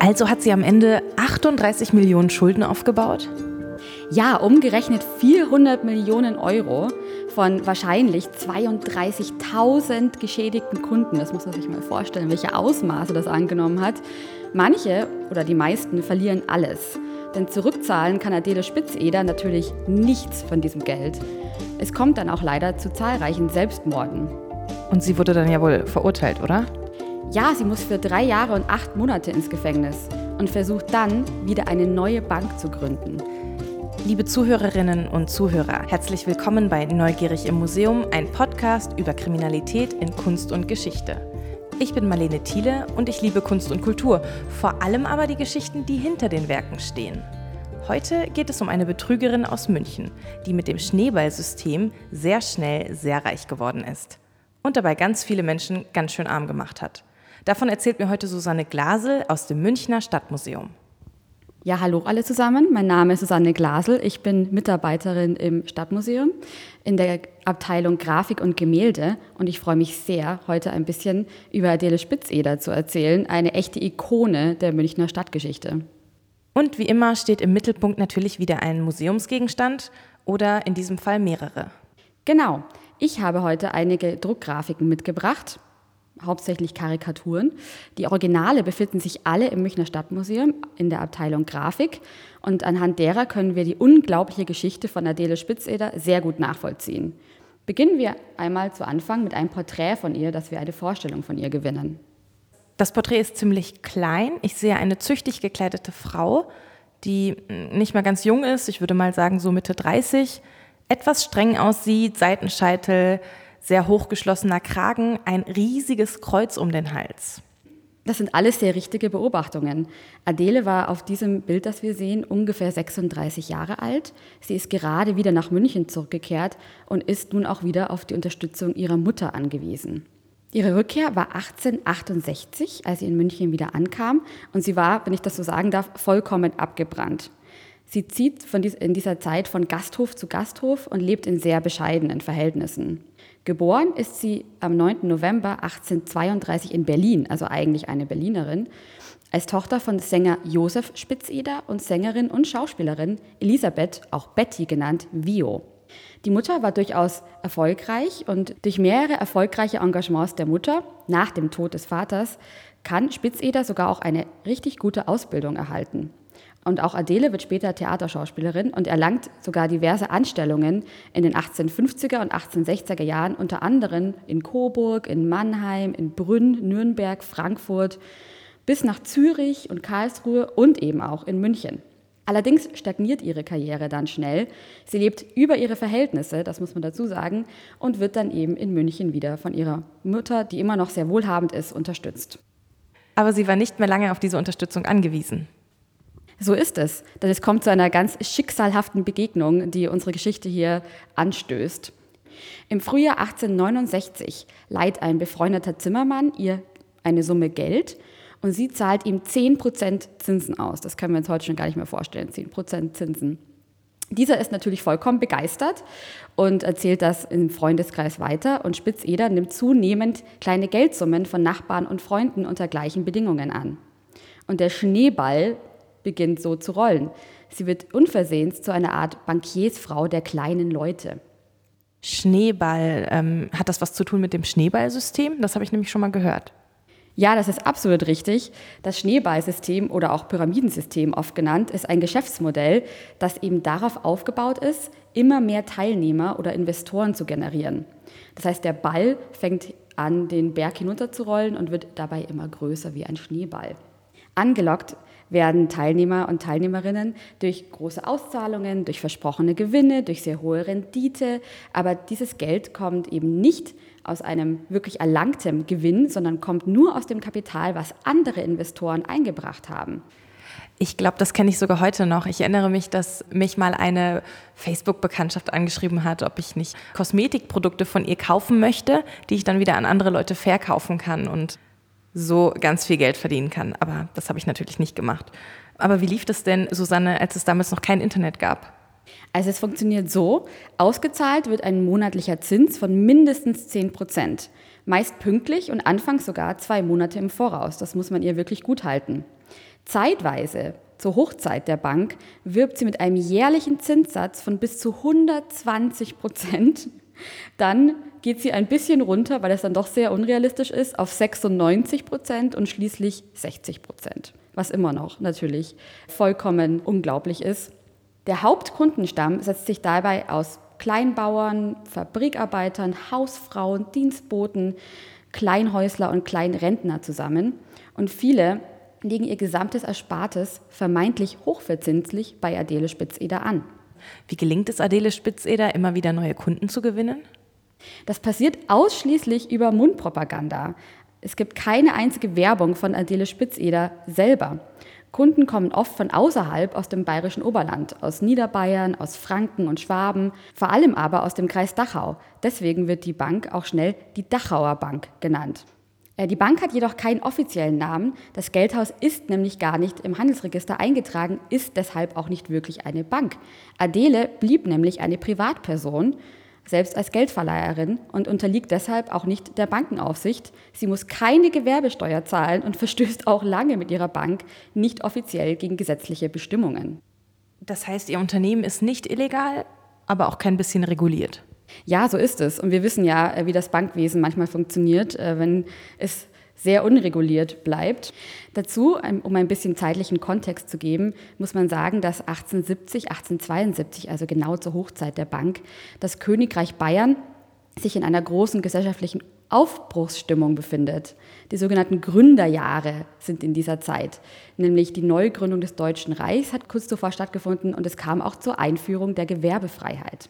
Also hat sie am Ende 38 Millionen Schulden aufgebaut? Ja, umgerechnet 400 Millionen Euro von wahrscheinlich 32.000 geschädigten Kunden. Das muss man sich mal vorstellen, welche Ausmaße das angenommen hat. Manche oder die meisten verlieren alles. Denn zurückzahlen kann Adele Spitzeder natürlich nichts von diesem Geld. Es kommt dann auch leider zu zahlreichen Selbstmorden. Und sie wurde dann ja wohl verurteilt, oder? Ja, sie muss für drei Jahre und acht Monate ins Gefängnis und versucht dann, wieder eine neue Bank zu gründen. Liebe Zuhörerinnen und Zuhörer, herzlich willkommen bei Neugierig im Museum, ein Podcast über Kriminalität in Kunst und Geschichte. Ich bin Marlene Thiele und ich liebe Kunst und Kultur, vor allem aber die Geschichten, die hinter den Werken stehen. Heute geht es um eine Betrügerin aus München, die mit dem Schneeballsystem sehr schnell sehr reich geworden ist und dabei ganz viele Menschen ganz schön arm gemacht hat. Davon erzählt mir heute Susanne Glasel aus dem Münchner Stadtmuseum. Ja, hallo alle zusammen. Mein Name ist Susanne Glasel. Ich bin Mitarbeiterin im Stadtmuseum in der Abteilung Grafik und Gemälde und ich freue mich sehr, heute ein bisschen über Adele Spitzeder zu erzählen, eine echte Ikone der Münchner Stadtgeschichte. Und wie immer steht im Mittelpunkt natürlich wieder ein Museumsgegenstand oder in diesem Fall mehrere. Genau. Ich habe heute einige Druckgrafiken mitgebracht hauptsächlich Karikaturen. Die Originale befinden sich alle im Münchner Stadtmuseum in der Abteilung Grafik und anhand derer können wir die unglaubliche Geschichte von Adele Spitzeder sehr gut nachvollziehen. Beginnen wir einmal zu Anfang mit einem Porträt von ihr, dass wir eine Vorstellung von ihr gewinnen. Das Porträt ist ziemlich klein. Ich sehe eine züchtig gekleidete Frau, die nicht mehr ganz jung ist, ich würde mal sagen so Mitte 30, etwas streng aussieht, Seitenscheitel, sehr hochgeschlossener Kragen, ein riesiges Kreuz um den Hals. Das sind alles sehr richtige Beobachtungen. Adele war auf diesem Bild, das wir sehen, ungefähr 36 Jahre alt. Sie ist gerade wieder nach München zurückgekehrt und ist nun auch wieder auf die Unterstützung ihrer Mutter angewiesen. Ihre Rückkehr war 1868, als sie in München wieder ankam, und sie war, wenn ich das so sagen darf, vollkommen abgebrannt. Sie zieht in dieser Zeit von Gasthof zu Gasthof und lebt in sehr bescheidenen Verhältnissen. Geboren ist sie am 9. November 1832 in Berlin, also eigentlich eine Berlinerin, als Tochter von Sänger Josef Spitzeder und Sängerin und Schauspielerin Elisabeth, auch Betty genannt, Vio. Die Mutter war durchaus erfolgreich und durch mehrere erfolgreiche Engagements der Mutter nach dem Tod des Vaters kann Spitzeder sogar auch eine richtig gute Ausbildung erhalten. Und auch Adele wird später Theaterschauspielerin und erlangt sogar diverse Anstellungen in den 1850er und 1860er Jahren, unter anderem in Coburg, in Mannheim, in Brünn, Nürnberg, Frankfurt, bis nach Zürich und Karlsruhe und eben auch in München. Allerdings stagniert ihre Karriere dann schnell. Sie lebt über ihre Verhältnisse, das muss man dazu sagen, und wird dann eben in München wieder von ihrer Mutter, die immer noch sehr wohlhabend ist, unterstützt. Aber sie war nicht mehr lange auf diese Unterstützung angewiesen. So ist es, denn es kommt zu einer ganz schicksalhaften Begegnung, die unsere Geschichte hier anstößt. Im Frühjahr 1869 leiht ein befreundeter Zimmermann ihr eine Summe Geld und sie zahlt ihm 10% Zinsen aus. Das können wir uns heute schon gar nicht mehr vorstellen, 10% Zinsen. Dieser ist natürlich vollkommen begeistert und erzählt das im Freundeskreis weiter und Spitzeder nimmt zunehmend kleine Geldsummen von Nachbarn und Freunden unter gleichen Bedingungen an. Und der Schneeball beginnt so zu rollen. Sie wird unversehens zu einer Art Bankiersfrau der kleinen Leute. Schneeball, ähm, hat das was zu tun mit dem Schneeballsystem? Das habe ich nämlich schon mal gehört. Ja, das ist absolut richtig. Das Schneeballsystem oder auch Pyramidensystem oft genannt, ist ein Geschäftsmodell, das eben darauf aufgebaut ist, immer mehr Teilnehmer oder Investoren zu generieren. Das heißt, der Ball fängt an, den Berg hinunterzurollen und wird dabei immer größer wie ein Schneeball. Angelockt werden Teilnehmer und Teilnehmerinnen durch große Auszahlungen, durch versprochene Gewinne, durch sehr hohe Rendite. Aber dieses Geld kommt eben nicht aus einem wirklich erlangtem Gewinn, sondern kommt nur aus dem Kapital, was andere Investoren eingebracht haben. Ich glaube, das kenne ich sogar heute noch. Ich erinnere mich, dass mich mal eine Facebook-Bekanntschaft angeschrieben hat, ob ich nicht Kosmetikprodukte von ihr kaufen möchte, die ich dann wieder an andere Leute verkaufen kann. Und so ganz viel Geld verdienen kann. Aber das habe ich natürlich nicht gemacht. Aber wie lief das denn, Susanne, als es damals noch kein Internet gab? Also es funktioniert so, ausgezahlt wird ein monatlicher Zins von mindestens 10 Prozent. Meist pünktlich und anfangs sogar zwei Monate im Voraus. Das muss man ihr wirklich gut halten. Zeitweise, zur Hochzeit der Bank, wirbt sie mit einem jährlichen Zinssatz von bis zu 120 Prozent. Dann geht sie ein bisschen runter, weil es dann doch sehr unrealistisch ist, auf 96 Prozent und schließlich 60 Prozent, was immer noch natürlich vollkommen unglaublich ist. Der Hauptkundenstamm setzt sich dabei aus Kleinbauern, Fabrikarbeitern, Hausfrauen, Dienstboten, Kleinhäusler und Kleinrentner zusammen. Und viele legen ihr gesamtes Erspartes vermeintlich hochverzinslich bei Adele Spitzeder an. Wie gelingt es Adele Spitzeder, immer wieder neue Kunden zu gewinnen? Das passiert ausschließlich über Mundpropaganda. Es gibt keine einzige Werbung von Adele Spitzeder selber. Kunden kommen oft von außerhalb aus dem bayerischen Oberland, aus Niederbayern, aus Franken und Schwaben, vor allem aber aus dem Kreis Dachau. Deswegen wird die Bank auch schnell die Dachauer Bank genannt. Äh, die Bank hat jedoch keinen offiziellen Namen. Das Geldhaus ist nämlich gar nicht im Handelsregister eingetragen, ist deshalb auch nicht wirklich eine Bank. Adele blieb nämlich eine Privatperson selbst als Geldverleiherin und unterliegt deshalb auch nicht der Bankenaufsicht. Sie muss keine Gewerbesteuer zahlen und verstößt auch lange mit ihrer Bank nicht offiziell gegen gesetzliche Bestimmungen. Das heißt, ihr Unternehmen ist nicht illegal, aber auch kein bisschen reguliert. Ja, so ist es. Und wir wissen ja, äh, wie das Bankwesen manchmal funktioniert, äh, wenn es sehr unreguliert bleibt. Dazu, um ein bisschen zeitlichen Kontext zu geben, muss man sagen, dass 1870, 1872, also genau zur Hochzeit der Bank, das Königreich Bayern sich in einer großen gesellschaftlichen Aufbruchsstimmung befindet. Die sogenannten Gründerjahre sind in dieser Zeit, nämlich die Neugründung des Deutschen Reichs hat kurz zuvor stattgefunden und es kam auch zur Einführung der Gewerbefreiheit.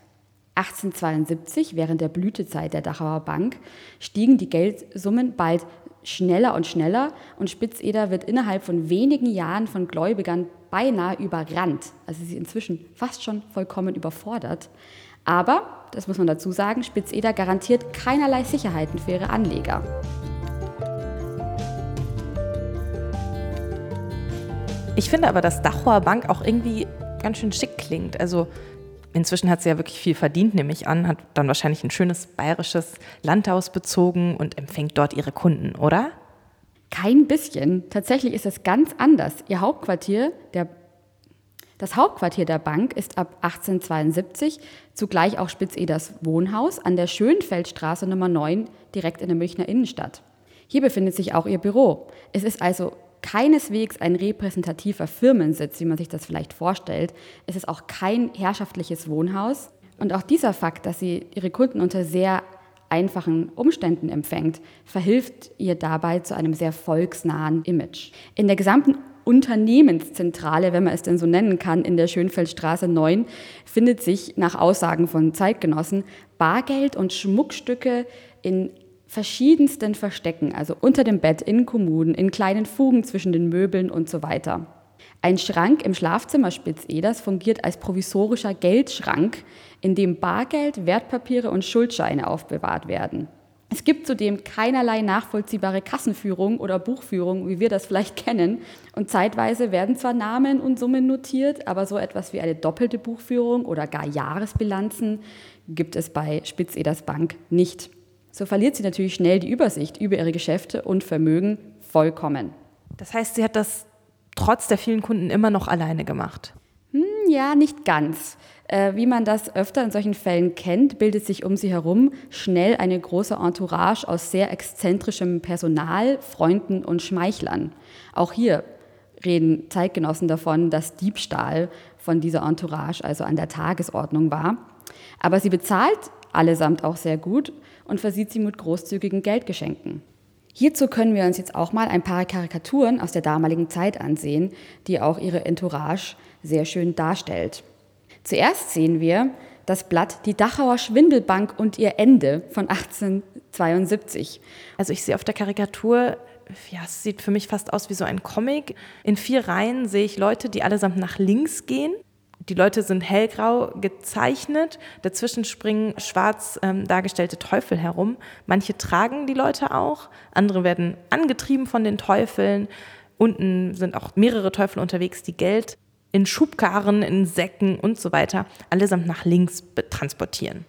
1872, während der Blütezeit der Dachauer Bank, stiegen die Geldsummen bald schneller und schneller und Spitzeder wird innerhalb von wenigen Jahren von Gläubigern beinahe überrannt. Also sie ist inzwischen fast schon vollkommen überfordert. Aber, das muss man dazu sagen, Spitzeder garantiert keinerlei Sicherheiten für ihre Anleger. Ich finde aber, dass Dachauer Bank auch irgendwie ganz schön schick klingt. Also Inzwischen hat sie ja wirklich viel verdient, nehme ich an, hat dann wahrscheinlich ein schönes bayerisches Landhaus bezogen und empfängt dort ihre Kunden, oder? Kein bisschen. Tatsächlich ist es ganz anders. Ihr Hauptquartier, der, das Hauptquartier der Bank ist ab 1872 zugleich auch Spitzeders Wohnhaus an der Schönfeldstraße Nummer 9 direkt in der Münchner Innenstadt. Hier befindet sich auch ihr Büro. Es ist also keineswegs ein repräsentativer Firmensitz, wie man sich das vielleicht vorstellt. Es ist auch kein herrschaftliches Wohnhaus. Und auch dieser Fakt, dass sie ihre Kunden unter sehr einfachen Umständen empfängt, verhilft ihr dabei zu einem sehr volksnahen Image. In der gesamten Unternehmenszentrale, wenn man es denn so nennen kann, in der Schönfeldstraße 9 findet sich nach Aussagen von Zeitgenossen Bargeld und Schmuckstücke in verschiedensten Verstecken, also unter dem Bett, in Kommunen, in kleinen Fugen zwischen den Möbeln und so weiter. Ein Schrank im Schlafzimmer Spitzeders fungiert als provisorischer Geldschrank, in dem Bargeld, Wertpapiere und Schuldscheine aufbewahrt werden. Es gibt zudem keinerlei nachvollziehbare Kassenführung oder Buchführung, wie wir das vielleicht kennen. Und zeitweise werden zwar Namen und Summen notiert, aber so etwas wie eine doppelte Buchführung oder gar Jahresbilanzen gibt es bei Spitzeders Bank nicht. So verliert sie natürlich schnell die Übersicht über ihre Geschäfte und Vermögen vollkommen. Das heißt, sie hat das trotz der vielen Kunden immer noch alleine gemacht? Hm, ja, nicht ganz. Äh, wie man das öfter in solchen Fällen kennt, bildet sich um sie herum schnell eine große Entourage aus sehr exzentrischem Personal, Freunden und Schmeichlern. Auch hier reden Zeitgenossen davon, dass Diebstahl von dieser Entourage also an der Tagesordnung war. Aber sie bezahlt allesamt auch sehr gut und versieht sie mit großzügigen Geldgeschenken. Hierzu können wir uns jetzt auch mal ein paar Karikaturen aus der damaligen Zeit ansehen, die auch ihre Entourage sehr schön darstellt. Zuerst sehen wir das Blatt Die Dachauer Schwindelbank und ihr Ende von 1872. Also ich sehe auf der Karikatur, ja, es sieht für mich fast aus wie so ein Comic. In vier Reihen sehe ich Leute, die allesamt nach links gehen die Leute sind hellgrau gezeichnet, dazwischen springen schwarz ähm, dargestellte Teufel herum. Manche tragen die Leute auch, andere werden angetrieben von den Teufeln. Unten sind auch mehrere Teufel unterwegs, die Geld in Schubkarren, in Säcken und so weiter allesamt nach links transportieren.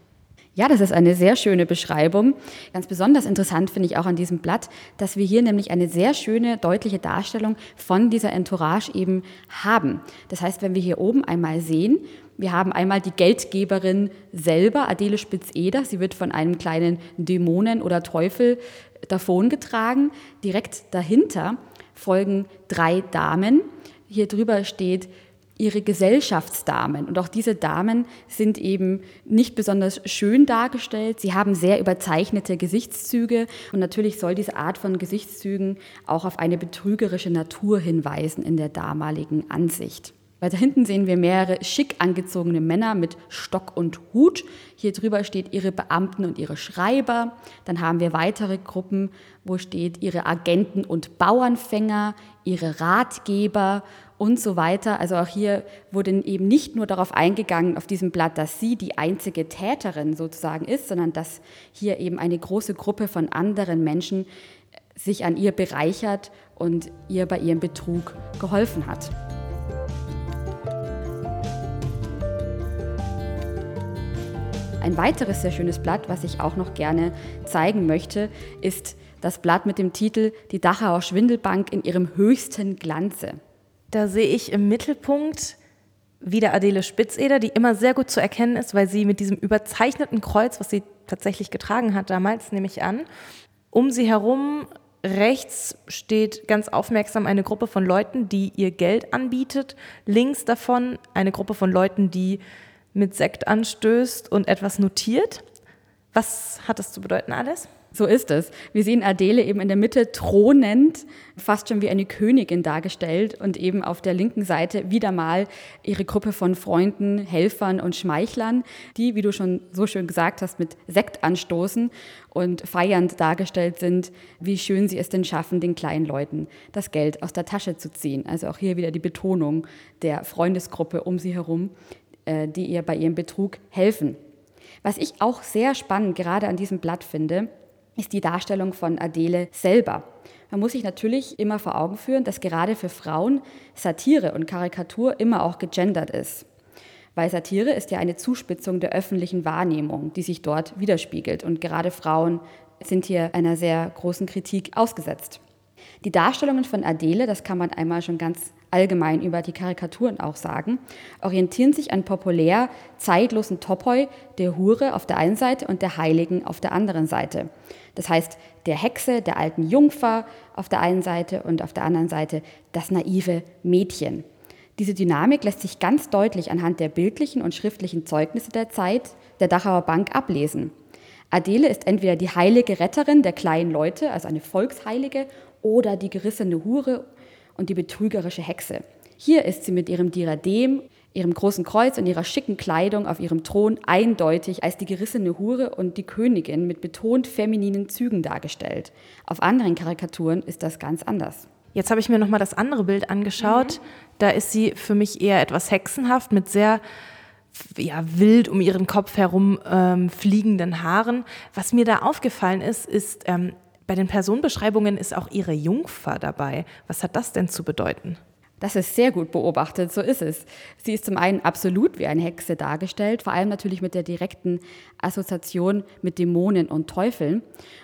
Ja, das ist eine sehr schöne Beschreibung. Ganz besonders interessant finde ich auch an diesem Blatt, dass wir hier nämlich eine sehr schöne, deutliche Darstellung von dieser Entourage eben haben. Das heißt, wenn wir hier oben einmal sehen, wir haben einmal die Geldgeberin selber, Adele Spitz-Eder. Sie wird von einem kleinen Dämonen oder Teufel davongetragen. Direkt dahinter folgen drei Damen. Hier drüber steht ihre Gesellschaftsdamen. Und auch diese Damen sind eben nicht besonders schön dargestellt. Sie haben sehr überzeichnete Gesichtszüge. Und natürlich soll diese Art von Gesichtszügen auch auf eine betrügerische Natur hinweisen in der damaligen Ansicht. Weiter hinten sehen wir mehrere schick angezogene Männer mit Stock und Hut. Hier drüber steht ihre Beamten und ihre Schreiber. Dann haben wir weitere Gruppen, wo steht ihre Agenten und Bauernfänger, ihre Ratgeber und so weiter. Also auch hier wurde eben nicht nur darauf eingegangen auf diesem Blatt, dass sie die einzige Täterin sozusagen ist, sondern dass hier eben eine große Gruppe von anderen Menschen sich an ihr bereichert und ihr bei ihrem Betrug geholfen hat. Ein weiteres sehr schönes Blatt, was ich auch noch gerne zeigen möchte, ist das Blatt mit dem Titel Die Dachauer Schwindelbank in ihrem höchsten Glanze. Da sehe ich im Mittelpunkt wieder Adele Spitzeder, die immer sehr gut zu erkennen ist, weil sie mit diesem überzeichneten Kreuz, was sie tatsächlich getragen hat damals, nehme ich an, um sie herum rechts steht ganz aufmerksam eine Gruppe von Leuten, die ihr Geld anbietet. Links davon eine Gruppe von Leuten, die mit Sekt anstößt und etwas notiert. Was hat das zu bedeuten alles? So ist es. Wir sehen Adele eben in der Mitte thronend, fast schon wie eine Königin dargestellt und eben auf der linken Seite wieder mal ihre Gruppe von Freunden, Helfern und Schmeichlern, die, wie du schon so schön gesagt hast, mit Sekt anstoßen und feiernd dargestellt sind, wie schön sie es denn schaffen, den kleinen Leuten das Geld aus der Tasche zu ziehen. Also auch hier wieder die Betonung der Freundesgruppe um sie herum, äh, die ihr bei ihrem Betrug helfen. Was ich auch sehr spannend gerade an diesem Blatt finde, ist die Darstellung von Adele selber. Man muss sich natürlich immer vor Augen führen, dass gerade für Frauen Satire und Karikatur immer auch gegendert ist. Weil Satire ist ja eine Zuspitzung der öffentlichen Wahrnehmung, die sich dort widerspiegelt. Und gerade Frauen sind hier einer sehr großen Kritik ausgesetzt. Die Darstellungen von Adele, das kann man einmal schon ganz allgemein über die Karikaturen auch sagen, orientieren sich an populär zeitlosen Topoi der Hure auf der einen Seite und der Heiligen auf der anderen Seite. Das heißt, der Hexe, der alten Jungfer auf der einen Seite und auf der anderen Seite das naive Mädchen. Diese Dynamik lässt sich ganz deutlich anhand der bildlichen und schriftlichen Zeugnisse der Zeit der Dachauer Bank ablesen. Adele ist entweder die heilige Retterin der kleinen Leute, also eine Volksheilige, oder die gerissene Hure und die betrügerische Hexe. Hier ist sie mit ihrem Diadem, ihrem großen Kreuz und ihrer schicken Kleidung auf ihrem Thron eindeutig als die gerissene Hure und die Königin mit betont femininen Zügen dargestellt. Auf anderen Karikaturen ist das ganz anders. Jetzt habe ich mir noch mal das andere Bild angeschaut. Mhm. Da ist sie für mich eher etwas hexenhaft mit sehr ja, wild um ihren Kopf herum ähm, fliegenden Haaren. Was mir da aufgefallen ist, ist ähm, bei den Personenbeschreibungen ist auch ihre Jungfer dabei. Was hat das denn zu bedeuten? Das ist sehr gut beobachtet, so ist es. Sie ist zum einen absolut wie eine Hexe dargestellt, vor allem natürlich mit der direkten Assoziation mit Dämonen und Teufeln.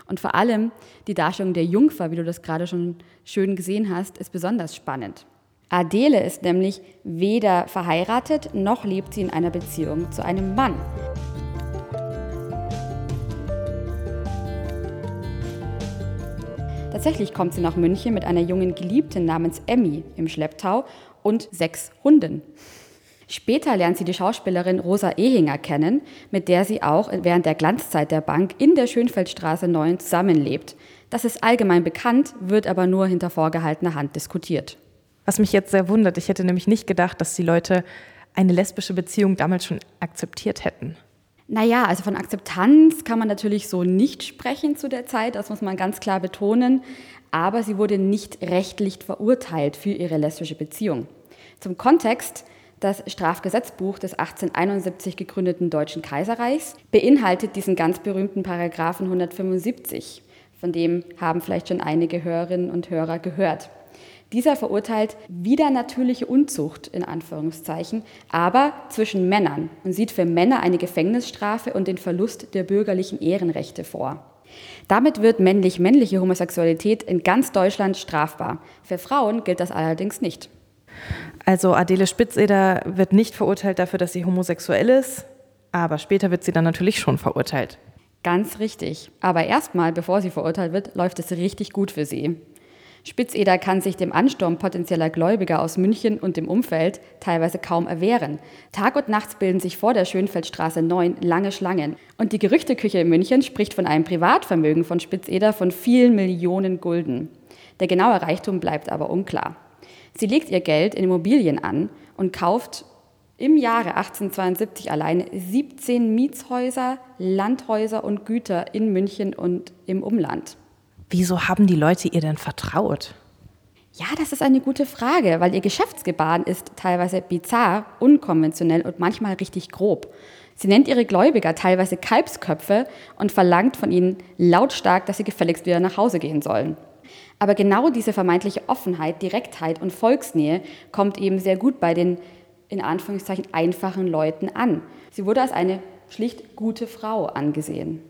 Und vor allem die Darstellung der Jungfer, wie du das gerade schon schön gesehen hast, ist besonders spannend. Adele ist nämlich weder verheiratet noch lebt sie in einer Beziehung zu einem Mann. Tatsächlich kommt sie nach München mit einer jungen Geliebten namens Emmy im Schlepptau und sechs Hunden. Später lernt sie die Schauspielerin Rosa Ehinger kennen, mit der sie auch während der Glanzzeit der Bank in der Schönfeldstraße 9 zusammenlebt. Das ist allgemein bekannt, wird aber nur hinter vorgehaltener Hand diskutiert. Was mich jetzt sehr wundert, ich hätte nämlich nicht gedacht, dass die Leute eine lesbische Beziehung damals schon akzeptiert hätten. Naja, also von Akzeptanz kann man natürlich so nicht sprechen zu der Zeit, das muss man ganz klar betonen, aber sie wurde nicht rechtlich verurteilt für ihre lesbische Beziehung. Zum Kontext, das Strafgesetzbuch des 1871 gegründeten Deutschen Kaiserreichs beinhaltet diesen ganz berühmten Paragraphen 175, von dem haben vielleicht schon einige Hörerinnen und Hörer gehört. Dieser verurteilt wieder natürliche Unzucht in Anführungszeichen, aber zwischen Männern und sieht für Männer eine Gefängnisstrafe und den Verlust der bürgerlichen Ehrenrechte vor. Damit wird männlich-männliche Homosexualität in ganz Deutschland strafbar. Für Frauen gilt das allerdings nicht. Also Adele Spitzeder wird nicht verurteilt dafür, dass sie homosexuell ist, aber später wird sie dann natürlich schon verurteilt. Ganz richtig. Aber erstmal, bevor sie verurteilt wird, läuft es richtig gut für sie. Spitzeder kann sich dem Ansturm potenzieller Gläubiger aus München und dem Umfeld teilweise kaum erwehren. Tag und nachts bilden sich vor der Schönfeldstraße 9 lange Schlangen. Und die Gerüchteküche in München spricht von einem Privatvermögen von Spitzeder von vielen Millionen Gulden. Der genaue Reichtum bleibt aber unklar. Sie legt ihr Geld in Immobilien an und kauft im Jahre 1872 allein 17 Mietshäuser, Landhäuser und Güter in München und im Umland. Wieso haben die Leute ihr denn vertraut? Ja, das ist eine gute Frage, weil ihr Geschäftsgebaren ist teilweise bizarr, unkonventionell und manchmal richtig grob. Sie nennt ihre Gläubiger teilweise Kalbsköpfe und verlangt von ihnen lautstark, dass sie gefälligst wieder nach Hause gehen sollen. Aber genau diese vermeintliche Offenheit, Direktheit und Volksnähe kommt eben sehr gut bei den in Anführungszeichen einfachen Leuten an. Sie wurde als eine schlicht gute Frau angesehen.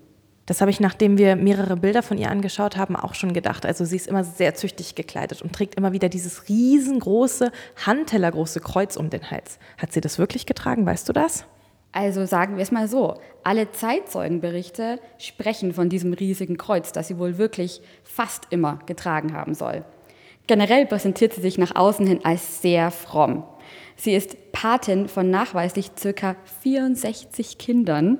Das habe ich, nachdem wir mehrere Bilder von ihr angeschaut haben, auch schon gedacht. Also sie ist immer sehr züchtig gekleidet und trägt immer wieder dieses riesengroße, handtellergroße Kreuz um den Hals. Hat sie das wirklich getragen, weißt du das? Also sagen wir es mal so, alle Zeitzeugenberichte sprechen von diesem riesigen Kreuz, das sie wohl wirklich fast immer getragen haben soll. Generell präsentiert sie sich nach außen hin als sehr fromm. Sie ist Patin von nachweislich circa 64 Kindern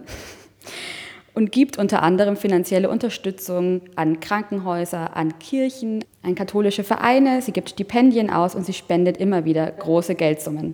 und gibt unter anderem finanzielle Unterstützung an Krankenhäuser, an Kirchen, an katholische Vereine. Sie gibt Stipendien aus und sie spendet immer wieder große Geldsummen.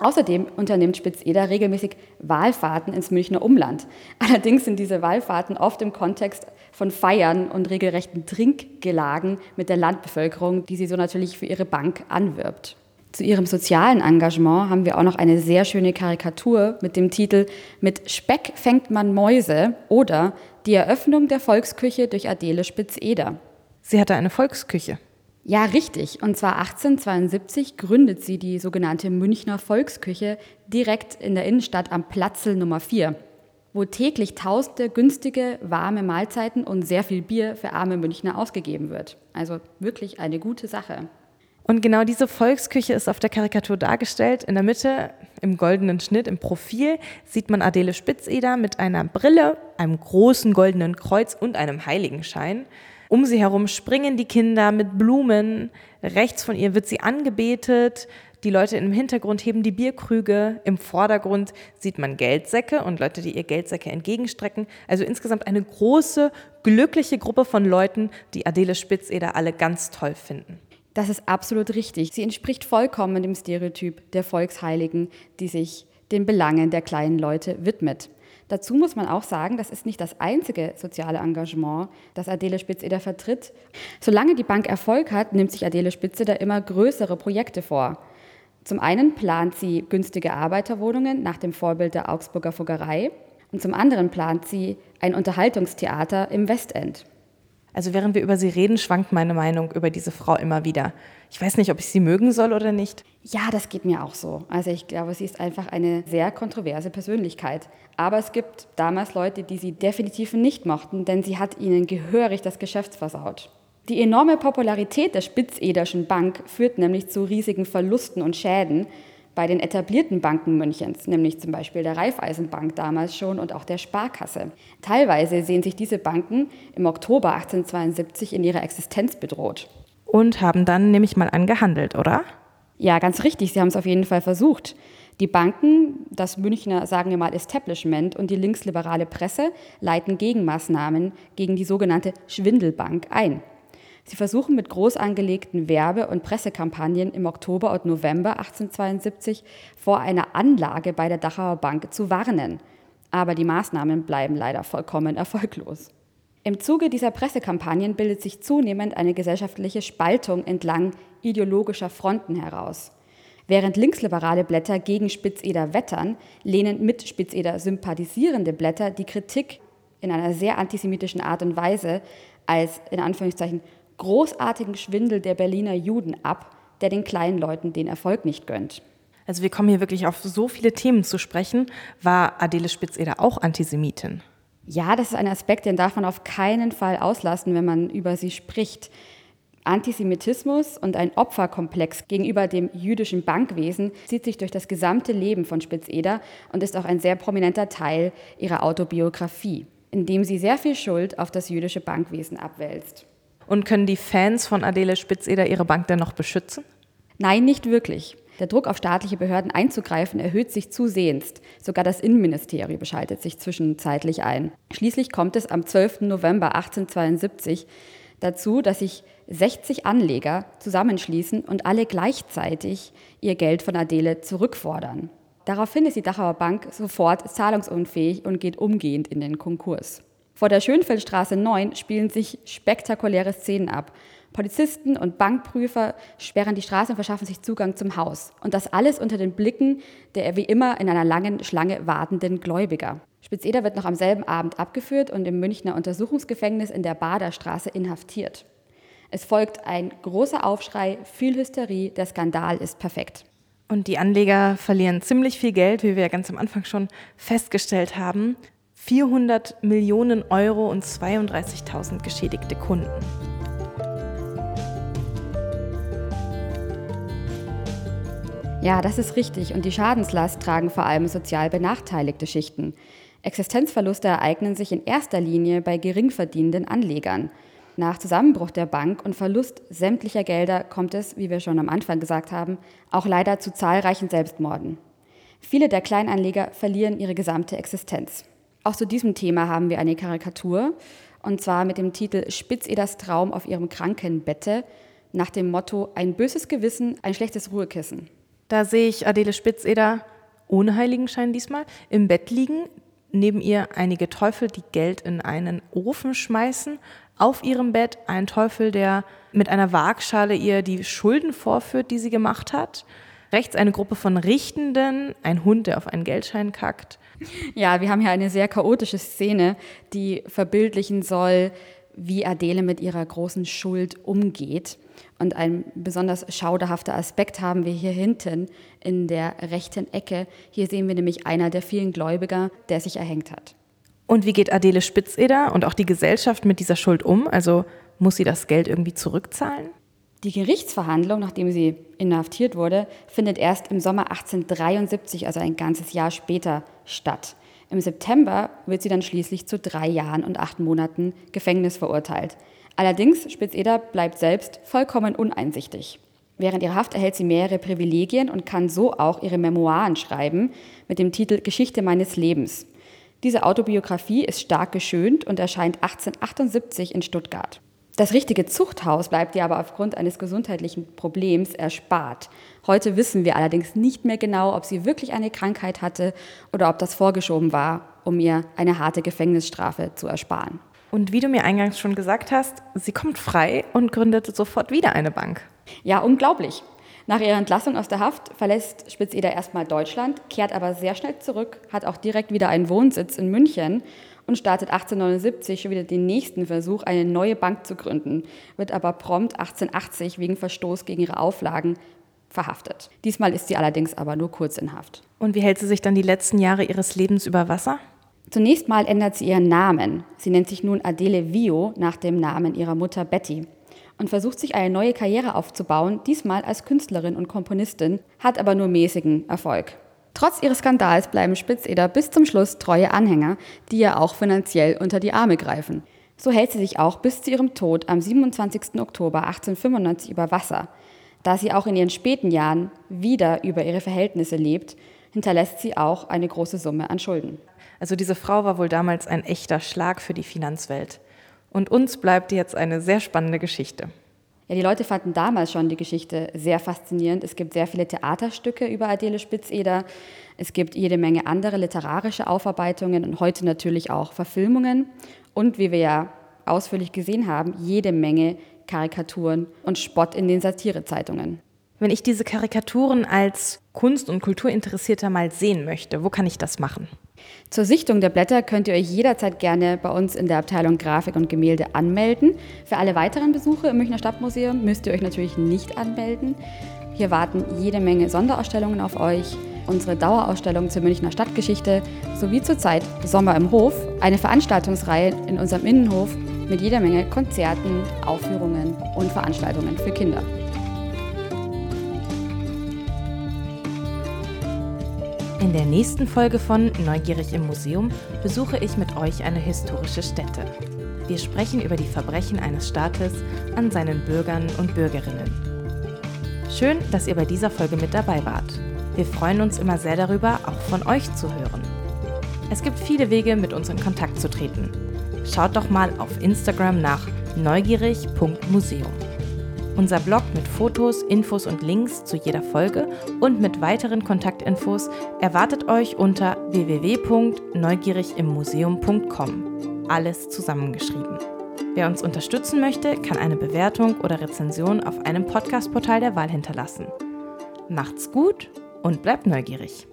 Außerdem unternimmt Spitzeder regelmäßig Wahlfahrten ins Münchner Umland. Allerdings sind diese Wahlfahrten oft im Kontext von Feiern und regelrechten Trinkgelagen mit der Landbevölkerung, die sie so natürlich für ihre Bank anwirbt. Zu ihrem sozialen Engagement haben wir auch noch eine sehr schöne Karikatur mit dem Titel Mit Speck fängt man Mäuse oder Die Eröffnung der Volksküche durch Adele Spitzeder. Sie hatte eine Volksküche. Ja, richtig. Und zwar 1872 gründet sie die sogenannte Münchner Volksküche direkt in der Innenstadt am Platzel Nummer 4, wo täglich tausende günstige, warme Mahlzeiten und sehr viel Bier für arme Münchner ausgegeben wird. Also wirklich eine gute Sache. Und genau diese Volksküche ist auf der Karikatur dargestellt. In der Mitte, im goldenen Schnitt, im Profil, sieht man Adele Spitzeder mit einer Brille, einem großen goldenen Kreuz und einem Heiligenschein. Um sie herum springen die Kinder mit Blumen. Rechts von ihr wird sie angebetet. Die Leute im Hintergrund heben die Bierkrüge. Im Vordergrund sieht man Geldsäcke und Leute, die ihr Geldsäcke entgegenstrecken. Also insgesamt eine große, glückliche Gruppe von Leuten, die Adele Spitzeder alle ganz toll finden. Das ist absolut richtig. Sie entspricht vollkommen dem Stereotyp der Volksheiligen, die sich den Belangen der kleinen Leute widmet. Dazu muss man auch sagen, das ist nicht das einzige soziale Engagement, das Adele Spitzeder vertritt. Solange die Bank Erfolg hat, nimmt sich Adele Spitzeder immer größere Projekte vor. Zum einen plant sie günstige Arbeiterwohnungen nach dem Vorbild der Augsburger Fuggerei und zum anderen plant sie ein Unterhaltungstheater im Westend. Also während wir über sie reden, schwankt meine Meinung über diese Frau immer wieder. Ich weiß nicht, ob ich sie mögen soll oder nicht. Ja, das geht mir auch so. Also ich glaube, sie ist einfach eine sehr kontroverse Persönlichkeit. Aber es gibt damals Leute, die sie definitiv nicht mochten, denn sie hat ihnen gehörig das Geschäft versaut. Die enorme Popularität der Spitzederschen Bank führt nämlich zu riesigen Verlusten und Schäden, bei den etablierten Banken Münchens, nämlich zum Beispiel der Raiffeisenbank damals schon und auch der Sparkasse. Teilweise sehen sich diese Banken im Oktober 1872 in ihrer Existenz bedroht. Und haben dann nämlich mal angehandelt, oder? Ja, ganz richtig. Sie haben es auf jeden Fall versucht. Die Banken, das Münchner, sagen wir mal, Establishment und die linksliberale Presse leiten Gegenmaßnahmen gegen die sogenannte Schwindelbank ein. Sie versuchen mit groß angelegten Werbe- und Pressekampagnen im Oktober und November 1872 vor einer Anlage bei der Dachauer Bank zu warnen. Aber die Maßnahmen bleiben leider vollkommen erfolglos. Im Zuge dieser Pressekampagnen bildet sich zunehmend eine gesellschaftliche Spaltung entlang ideologischer Fronten heraus. Während linksliberale Blätter gegen Spitzeder wettern, lehnen mit Spitzeder sympathisierende Blätter die Kritik in einer sehr antisemitischen Art und Weise als in Anführungszeichen großartigen Schwindel der Berliner Juden ab der den kleinen Leuten den Erfolg nicht gönnt. Also wir kommen hier wirklich auf so viele Themen zu sprechen. War Adele Spitzeder auch Antisemitin? Ja, das ist ein Aspekt, den darf man auf keinen Fall auslassen, wenn man über sie spricht. Antisemitismus und ein Opferkomplex gegenüber dem jüdischen Bankwesen zieht sich durch das gesamte Leben von Spitzeder und ist auch ein sehr prominenter Teil ihrer Autobiografie, in dem sie sehr viel Schuld auf das jüdische Bankwesen abwälzt. Und können die Fans von Adele Spitzeder ihre Bank denn noch beschützen? Nein, nicht wirklich. Der Druck auf staatliche Behörden einzugreifen erhöht sich zusehends. Sogar das Innenministerium schaltet sich zwischenzeitlich ein. Schließlich kommt es am 12. November 1872 dazu, dass sich 60 Anleger zusammenschließen und alle gleichzeitig ihr Geld von Adele zurückfordern. Daraufhin ist die Dachauer Bank sofort zahlungsunfähig und geht umgehend in den Konkurs. Vor der Schönfeldstraße 9 spielen sich spektakuläre Szenen ab. Polizisten und Bankprüfer sperren die Straße und verschaffen sich Zugang zum Haus. Und das alles unter den Blicken der wie immer in einer langen Schlange wartenden Gläubiger. Spitzeder wird noch am selben Abend abgeführt und im Münchner Untersuchungsgefängnis in der Baderstraße inhaftiert. Es folgt ein großer Aufschrei, viel Hysterie, der Skandal ist perfekt. Und die Anleger verlieren ziemlich viel Geld, wie wir ja ganz am Anfang schon festgestellt haben. 400 Millionen Euro und 32.000 geschädigte Kunden. Ja, das ist richtig. Und die Schadenslast tragen vor allem sozial benachteiligte Schichten. Existenzverluste ereignen sich in erster Linie bei geringverdienenden Anlegern. Nach Zusammenbruch der Bank und Verlust sämtlicher Gelder kommt es, wie wir schon am Anfang gesagt haben, auch leider zu zahlreichen Selbstmorden. Viele der Kleinanleger verlieren ihre gesamte Existenz. Auch zu diesem Thema haben wir eine Karikatur, und zwar mit dem Titel Spitzeders Traum auf ihrem Krankenbette, nach dem Motto Ein böses Gewissen, ein schlechtes Ruhekissen. Da sehe ich Adele Spitzeder ohne Heiligenschein diesmal im Bett liegen, neben ihr einige Teufel, die Geld in einen Ofen schmeißen, auf ihrem Bett ein Teufel, der mit einer Waagschale ihr die Schulden vorführt, die sie gemacht hat. Rechts eine Gruppe von Richtenden, ein Hund, der auf einen Geldschein kackt. Ja, wir haben hier eine sehr chaotische Szene, die verbildlichen soll, wie Adele mit ihrer großen Schuld umgeht. Und ein besonders schauderhafter Aspekt haben wir hier hinten in der rechten Ecke. Hier sehen wir nämlich einer der vielen Gläubiger, der sich erhängt hat. Und wie geht Adele Spitzeder und auch die Gesellschaft mit dieser Schuld um? Also muss sie das Geld irgendwie zurückzahlen? Die Gerichtsverhandlung, nachdem sie inhaftiert wurde, findet erst im Sommer 1873, also ein ganzes Jahr später, statt. Im September wird sie dann schließlich zu drei Jahren und acht Monaten Gefängnis verurteilt. Allerdings, Spitzeder bleibt selbst vollkommen uneinsichtig. Während ihrer Haft erhält sie mehrere Privilegien und kann so auch ihre Memoiren schreiben mit dem Titel Geschichte meines Lebens. Diese Autobiografie ist stark geschönt und erscheint 1878 in Stuttgart. Das richtige Zuchthaus bleibt ihr aber aufgrund eines gesundheitlichen Problems erspart. Heute wissen wir allerdings nicht mehr genau, ob sie wirklich eine Krankheit hatte oder ob das vorgeschoben war, um ihr eine harte Gefängnisstrafe zu ersparen. Und wie du mir eingangs schon gesagt hast, sie kommt frei und gründet sofort wieder eine Bank. Ja, unglaublich. Nach ihrer Entlassung aus der Haft verlässt Spitzeder erstmal Deutschland, kehrt aber sehr schnell zurück, hat auch direkt wieder einen Wohnsitz in München und startet 1879 schon wieder den nächsten Versuch, eine neue Bank zu gründen, wird aber prompt 1880 wegen Verstoß gegen ihre Auflagen verhaftet. Diesmal ist sie allerdings aber nur kurz in Haft. Und wie hält sie sich dann die letzten Jahre ihres Lebens über Wasser? Zunächst mal ändert sie ihren Namen. Sie nennt sich nun Adele Vio nach dem Namen ihrer Mutter Betty und versucht sich eine neue Karriere aufzubauen, diesmal als Künstlerin und Komponistin, hat aber nur mäßigen Erfolg. Trotz ihres Skandals bleiben Spitzeder bis zum Schluss treue Anhänger, die ihr auch finanziell unter die Arme greifen. So hält sie sich auch bis zu ihrem Tod am 27. Oktober 1895 über Wasser. Da sie auch in ihren späten Jahren wieder über ihre Verhältnisse lebt, hinterlässt sie auch eine große Summe an Schulden. Also diese Frau war wohl damals ein echter Schlag für die Finanzwelt. Und uns bleibt jetzt eine sehr spannende Geschichte. Ja, die Leute fanden damals schon die Geschichte sehr faszinierend. Es gibt sehr viele Theaterstücke über Adele Spitzeder. Es gibt jede Menge andere literarische Aufarbeitungen und heute natürlich auch Verfilmungen. Und wie wir ja ausführlich gesehen haben, jede Menge Karikaturen und Spott in den Satirezeitungen. Wenn ich diese Karikaturen als Kunst- und Kulturinteressierter mal sehen möchte, wo kann ich das machen? Zur Sichtung der Blätter könnt ihr euch jederzeit gerne bei uns in der Abteilung Grafik und Gemälde anmelden. Für alle weiteren Besuche im Münchner Stadtmuseum müsst ihr euch natürlich nicht anmelden. Hier warten jede Menge Sonderausstellungen auf euch, unsere Dauerausstellung zur Münchner Stadtgeschichte sowie zurzeit Sommer im Hof, eine Veranstaltungsreihe in unserem Innenhof mit jeder Menge Konzerten, Aufführungen und Veranstaltungen für Kinder. In der nächsten Folge von Neugierig im Museum besuche ich mit euch eine historische Stätte. Wir sprechen über die Verbrechen eines Staates an seinen Bürgern und Bürgerinnen. Schön, dass ihr bei dieser Folge mit dabei wart. Wir freuen uns immer sehr darüber, auch von euch zu hören. Es gibt viele Wege, mit uns in Kontakt zu treten. Schaut doch mal auf Instagram nach neugierig.museum. Unser Blog mit Fotos, Infos und Links zu jeder Folge und mit weiteren Kontaktinfos erwartet euch unter www.neugierigimmuseum.com. Alles zusammengeschrieben. Wer uns unterstützen möchte, kann eine Bewertung oder Rezension auf einem Podcast-Portal der Wahl hinterlassen. Macht's gut und bleibt neugierig.